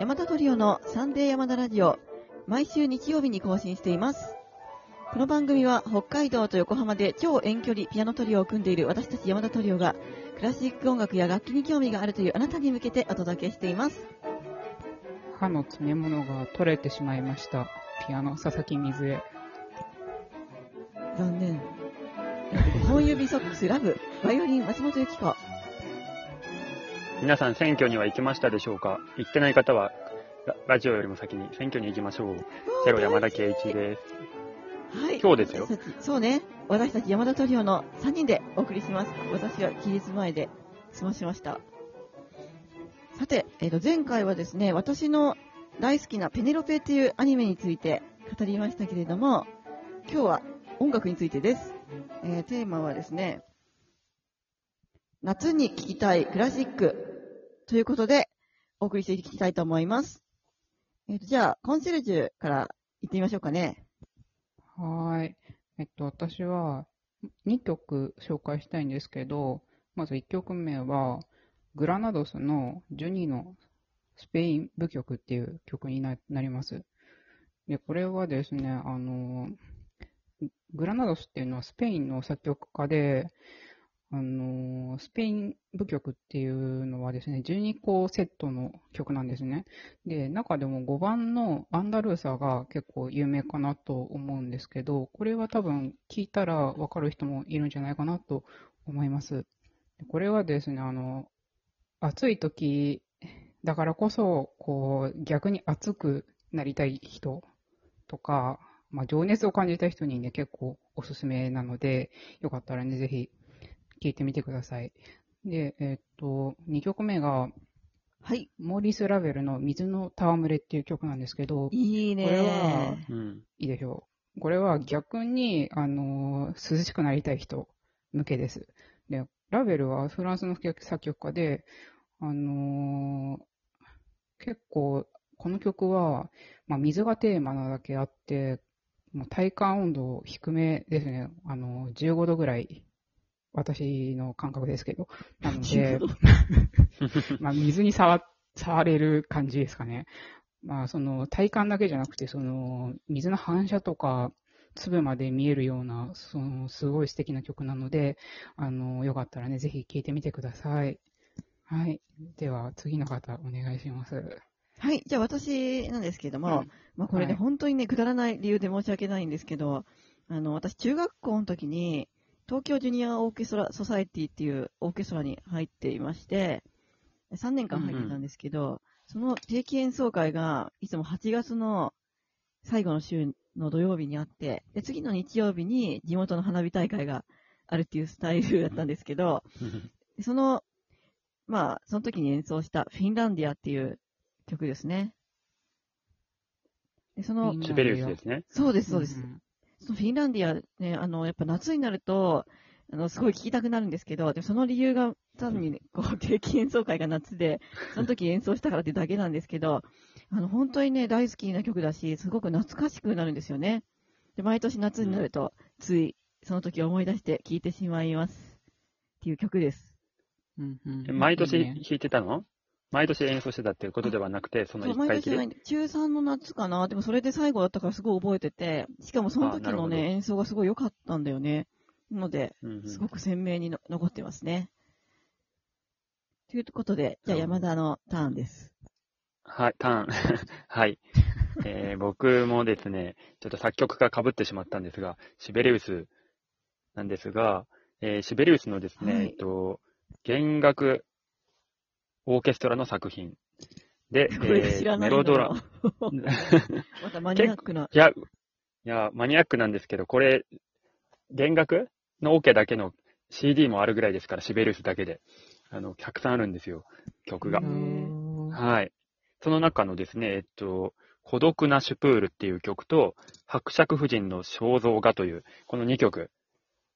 山田トリオのサンデー山田ラジオ、毎週日曜日に更新しています。この番組は北海道と横浜で超遠距離ピアノトリオを組んでいる私たち山田トリオが、クラシック音楽や楽器に興味があるというあなたに向けてお届けしています。歯の詰め物が取れてしまいました。ピアノ、佐々木水江。残念。五本指ソックスラブ、バイオリン松本由紀子。皆さん選挙には行きましたでしょうか？行ってない方はララジオよりも先に選挙に行きましょう。ゼロ山田圭一です。はい。今日ですよ そうね。私たち山田トリオの3人でお送りします。私は期日前で済ましました。さて、えーと、前回はですね、私の大好きなペネロペっていうアニメについて語りましたけれども、今日は音楽についてです。えーテーマはですね、夏に聴きたいクラシックということで、お送りしていきたいと思います。えーと、じゃあ、コンシェルジュから行ってみましょうかね。はい。えっと、私は2曲紹介したいんですけど、まず1曲目は、グラナドスの12のスペイン舞曲っていう曲にななります。で、これはですね、あの、グラナドスっていうのはスペインの作曲家で、あの、スペイン舞曲っていうのはですね、12個セットの曲なんですね。で、中でも5番のアンダルーサが結構有名かなと思うんですけど、これは多分聞いたらわかる人もいるんじゃないかなと思います。これはですね、あの、暑い時だからこそ、こう、逆に暑くなりたい人とか、まあ、情熱を感じた人にね、結構おすすめなので、よかったらね、ぜひ聞いてみてください。で、えっと、2曲目が、はい。モーリス・ラベルの水の戯れっていう曲なんですけど、いいねこれはうん。いいでしょう。これは逆に、あのー涼しくなりたい人向けです。で、ラベルはフランスの作曲家で、あのー結構、この曲は、まあ、水がテーマなだけあって、もう体感温度低めですね。あのー15度ぐらい、私の感覚ですけど。なので、15度 まあ、水に触、触れる感じですかね。まあ、その、体感だけじゃなくて、その、水の反射とか、粒まで見えるような、その、すごい素敵な曲なので、あの、よかったらね、ぜひ聴いてみてください。はい。では、次の方、お願いします。はい。じゃあ私なんですけども、うんまあこれね、はい本当にね、くだらない理由で申し訳ないんですけど、あの、私中学校の時に、東京ジュニアオーケストラソサエティっていうオーケストラに入っていまして、3年間入ってたんですけど、その定期演奏会がいつも8月の最後の週の土曜日にあって、で、次の日曜日に地元の花火大会があるっていうスタイルだったんですけど、で その、まあ、その時に演奏したフィンランディアっていう曲ですね。でその、シベリウスですね。そうです、そうです。んそのフィンランディアね、あの、やっぱ夏になると、あの、すごい聴きたくなるんですけど、でもその理由が単にね、こう、定期演奏会が夏で、その時演奏したからってだけなんですけど、あの、本当にね、大好きな曲だし、すごく懐かしくなるんですよね。で、毎年夏になると、つい、その時を思い出して聴いてしまいます。っていう曲です。うんうんえ毎年弾いてたの？毎年演奏してたっていうことではなくて、その一回きり？毎年。中3の夏かな？でもそれで最後だったからすごい覚えてて、しかもその時のね、演奏がすごい良かったんだよね。なので、うんうんすごく鮮明にの残ってますね。ということで、じゃあ山田のターンです。はい、ターン。はい。えー僕もですね、ちょっと作曲が被ってしまったんですが、シベリウスなんですが、えーシベリウスのですね、はいえっと、弦楽オーケストラの作品で、これ知らないのメロドラ、またマニアックな。いや、いや、マニアックなんですけど、これ、弦楽のオ、ケだけの CD もあるぐらいですから、シベリウスだけで。あの、たくさんあるんですよ、曲がはい。その中のですね、えっと、孤独なシュプールっていう曲と、伯爵夫人の肖像画という、この2曲。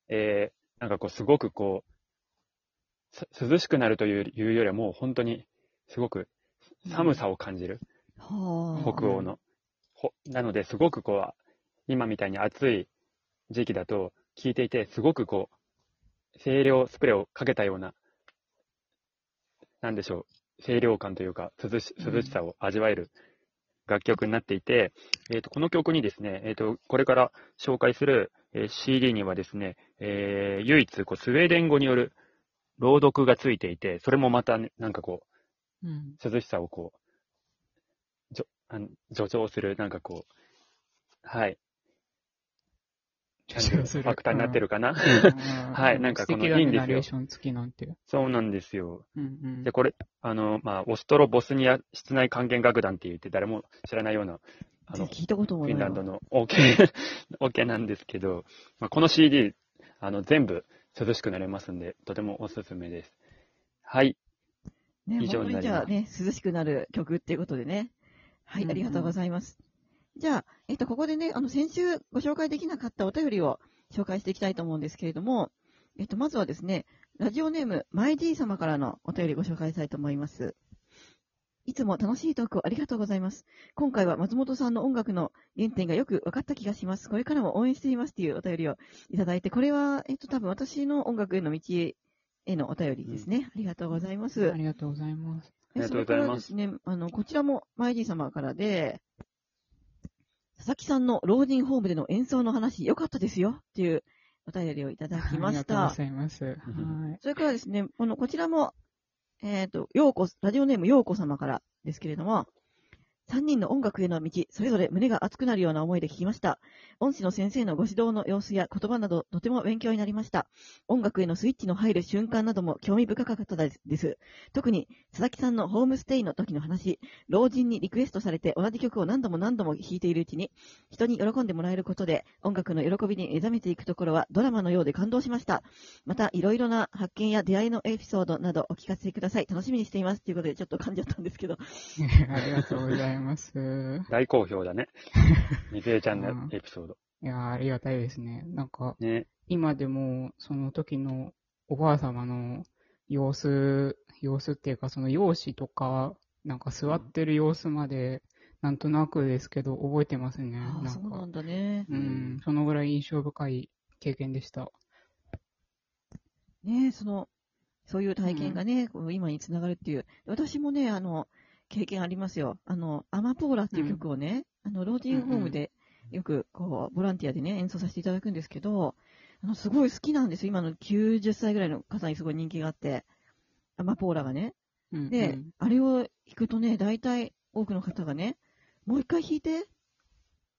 えー、なんかこう、すごくこう、さ涼しくなるといういうよりはもう本当に、すごく寒さを感じる、はあ。北欧の。ほなので、すごくこう、今みたいに暑い時期だと、聴いていて、すごくこう、清涼スプレーをかけたようななんでしょう、清涼感というか、涼し涼しさを味わえる楽曲になっていて、えっ、と、この曲にですね、えっ、と、これから紹介する、えー CD にはですね、えー唯一こうスウェーデン語による朗読がついていて、それもまたね、なんかこうん。う、涼しさをこう、じょあの助長する、なんかこう、はい。ファクターになってるかな、はいなんかこのいいんですよ。そうなんですよ。うんうんで、。これ、あの、まあ、オストロ・ボスニア室内管弦楽団って言って誰も知らないような、あの、フ聞いたこともないわ。ィンランドの OK、OK なんですけど、まあ、この CD、あの、全部涼しくなれますんで、とてもおすすめです。はい。ね、以上にになりますじゃあね、涼しくなる曲っていうことでね。はい、うんうんありがとうございます。じゃあ、えっと、ここでね、あの、先週ご紹介できなかったお便りを紹介していきたいと思うんですけれども、えっと、まずはですね、ラジオネーム、マイジー様からのお便りご紹介したいと思います。いつも楽しいトークをありがとうございます。今回は松本さんの音楽の原点がよく分かった気がします。これからも応援していますっていうお便りをいただいて、これは、えっと、多分私の音楽への道へのお便りですね。ありがとうございます。ありがとうございます。ありがとうございますそれからですね、あの、こちらも、マイジー様からで、佐々木さんの老人ホームでの演奏の話、良かったですよっていうお便りをいただきましたありがとうご。ざいます。はい。それからですね、この、こちらも、えっ、と、ようこ、ラジオネームようこ様からですけれども、3人の音楽への道、それぞれ胸が熱くなるような思いで聞きました。恩師の先生のご指導の様子や言葉など、とても勉強になりました。音楽へのスイッチの入る瞬間なども興味深かったです。特に、佐々木さんのホームステイの時の話、老人にリクエストされて同じ曲を何度も何度も弾いているうちに、人に喜んでもらえることで、音楽の喜びに目覚めていくところはドラマのようで感動しました。また、いろいろな発見や出会いのエピソードなどお聞かせください。楽しみにしています。ということで、ちょっと噛んじゃったんですけど。ありがとうございます。大好評だね。みずえちゃんのエピソード。いやー、ありがたいですね。なんか、ね。今でも、その時のおばあ様の様子、様子っていうか、その容姿とか、なんか座ってる様子まで、なんとなくですけど、覚えてますね。ああ、なんかそうなん、だね。うん、そのぐらい印象深い経験でした。ねえ、その、そういう体験がね、こう今につながるっていう。私もね、あの、経験ありますよ。あの、アマポーラっていう曲をね、あの、老人ホームでよく、こう、ボランティアでね、演奏させていただくんですけど、あの、すごい好きなんですよ。今の90歳ぐらいの方にすごい人気があって、アマポーラがね。うん、で、うんあれを弾くとね、大体多くの方がね、もう一回弾いて、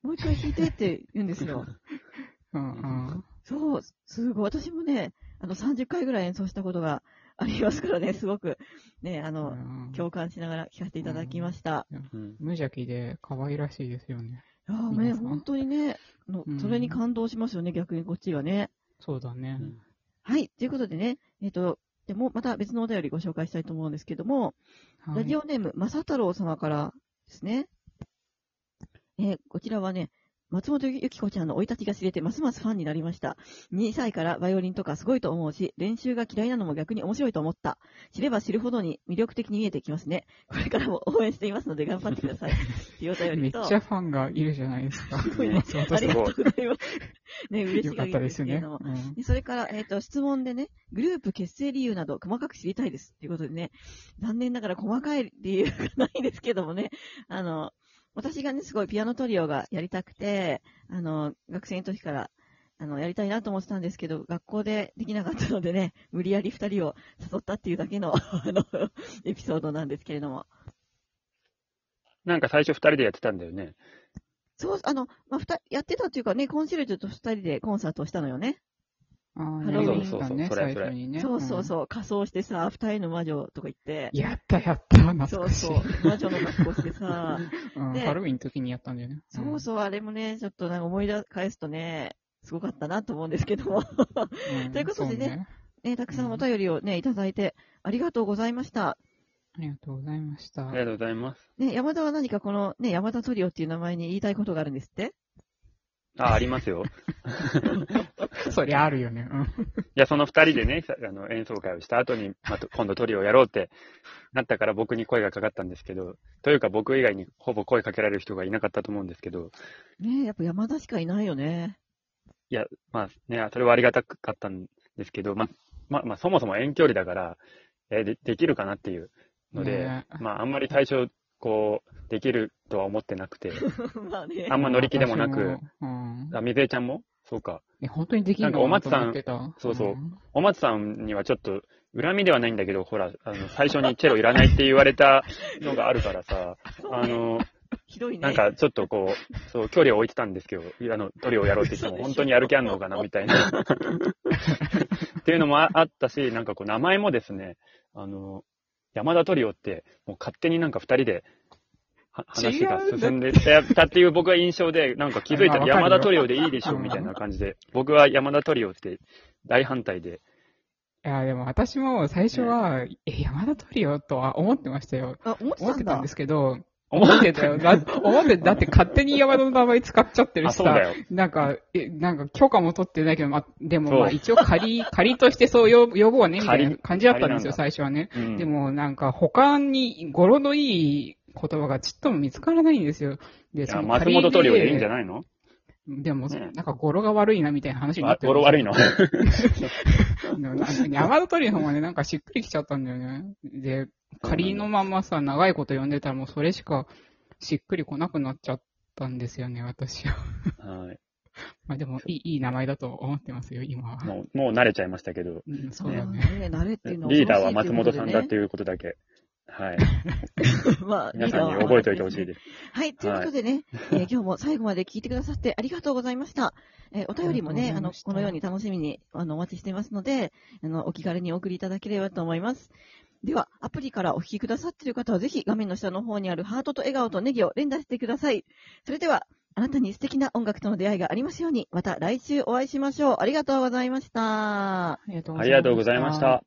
もう一回弾いてって言うんですよ。うん、うん。そう、すごい。私もね、あの、30回ぐらい演奏したことが ありますからね、すごく、ね、あの、うん共感しながら聴かせていただきました。うん。無邪気で可愛らしいですよね。いやーね、本当にね、あのうんそれに感動しますよね、逆にこっちがね。そうだね。はい、ということでね、えっ、と、でもまた別のお便りご紹介したいと思うんですけども、はいラジオネーム、まさ太郎様からですね。えーこちらはね、松本ゆき子ちゃんの生い立ちが知れてますますファンになりました。2歳からバイオリンとかすごいと思うし、練習が嫌いなのも逆に面白いと思った。知れば知るほどに魅力的に見えてきますね。これからも応援していますので頑張ってください。っていうお便めっちりと。ゃファンがいるじゃないですか。すごいねありがとうございます。ね、嬉しい限りたですね。ですけれども。うんでそれから、えっ、と、質問でね、グループ結成理由など細かく知りたいです。ということでね、残念ながら細かい理由がないですけどもね、あの、私がね、すごいピアノトリオがやりたくて、あの、学生の時から、あの、やりたいなと思ってたんですけど、学校でできなかったのでね、無理やり二人を誘ったっていうだけの、あの、エピソードなんですけれども。なんか最初二人でやってたんだよね。そう、あの、まあ、二人、やってたっていうかね、コンシェルジュと二人でコンサートをしたのよね。あーハロウィンやりましたね、そうそうそれ最初にね。そうそうそう、仮装してさ、二人の魔女とか言ってうん。、やったやった、懐そうかしい。そう、魔女の格好してさ、うんでハロウィンの時にやったんだよね。そうそう、あれもね、ちょっとなんか思い出返すとね、すごかったなと思うんですけども。うん。ということでねそうね、たくさんお便りをね、いただいて、ありがとうございました。ありがとうございましたあ。りがとうございます。ね、山田は何かこのね、山田トリオっていう名前に言いたいことがあるんですって？あ、ありますよ。そりゃあるよね。うん。いや、その二人でね、さあの演奏会をした後に、また 今度トリオやろうってなったから僕に声がかかったんですけど、というか僕以外にほぼ声かけられる人がいなかったと思うんですけど、ね、やっぱ山田しかいないよね。まあね、それはありがたかったんですけど、まあ、まあ、まあ、そもそも遠距離だから、えーで、できるかなっていうので、ねまあ、あんまり最初、こう、できるとは思ってなくて、まあねあ。んま乗り気でもなく、うん。あ、みずえちゃんも？そうか。え、本当にできるの？なんかお松さん。そうそう。ん。お松さんにはちょっと、恨みではないんだけど、ほら、あの、最初にチェロいらないって言われたのがあるからさ、あの、ひどいね。なんかちょっとこう、そう、距離を置いてたんですけど、あの、トリオやろうって言っても、本当にやる気あんのかな、みたいな。っていうのもああったし、なんかこう、名前もですね、あの、山田トリオって、もう勝手になんか二人で、は話が進んでたっていう僕は印象で、なんか気づいたら山田トリオでいいでしょ、うんみたいな感じで、僕は山田トリオって大反対で、いや、でも私も最初は、え、山田トリオとは思ってましたよ。あ、思ってたんだ。思ってたんで。すけど、思思ってたよ。だ思って、だって勝手に山田の名前使っちゃってるあ、しさ。なんか、え、なんか許可も取ってないけど、まあ、でもまあ一応仮、仮としてそう呼呼ぼうね、みたいな仮感じだったんですよ、仮最初はね。うん。でもなんか他に語呂のいい言葉がちっとも見つからないんですよ。で、いや松本トリオでいいんじゃないの？でも、ねなんか語呂が悪いなみたいな話になってあ語呂悪いの？山田トリオの方がね、なんかしっくりきちゃったんだよね。で、仮のままさ、長いこと呼んでたらもうそれしかしっくりこなくなっちゃったんですよね、私は。はい。まあでも、いい、いい名前だと思ってますよ、今は。もう、もう慣れちゃいましたけど、うん、そうだよねね。慣れっていうのリーダーは松本さんだっうていうことだけ、はい。まあ、皆さんに覚えておいてほしいです。はい、ということでね、えー今日も最後まで聞いてくださってありがとうございました。えーお便りもね、あの、このように楽しみに、あの、お待ちしていますので、あの、お気軽にお送りいただければと思います。では、アプリからお聞きくださっている方は、ぜひ画面の下の方にあるハートと笑顔とネギを連打してください。それでは、あなたに素敵な音楽との出会いがありますように、また来週お会いしましょう。ありがとうございました。ありがとうありがとうございました。。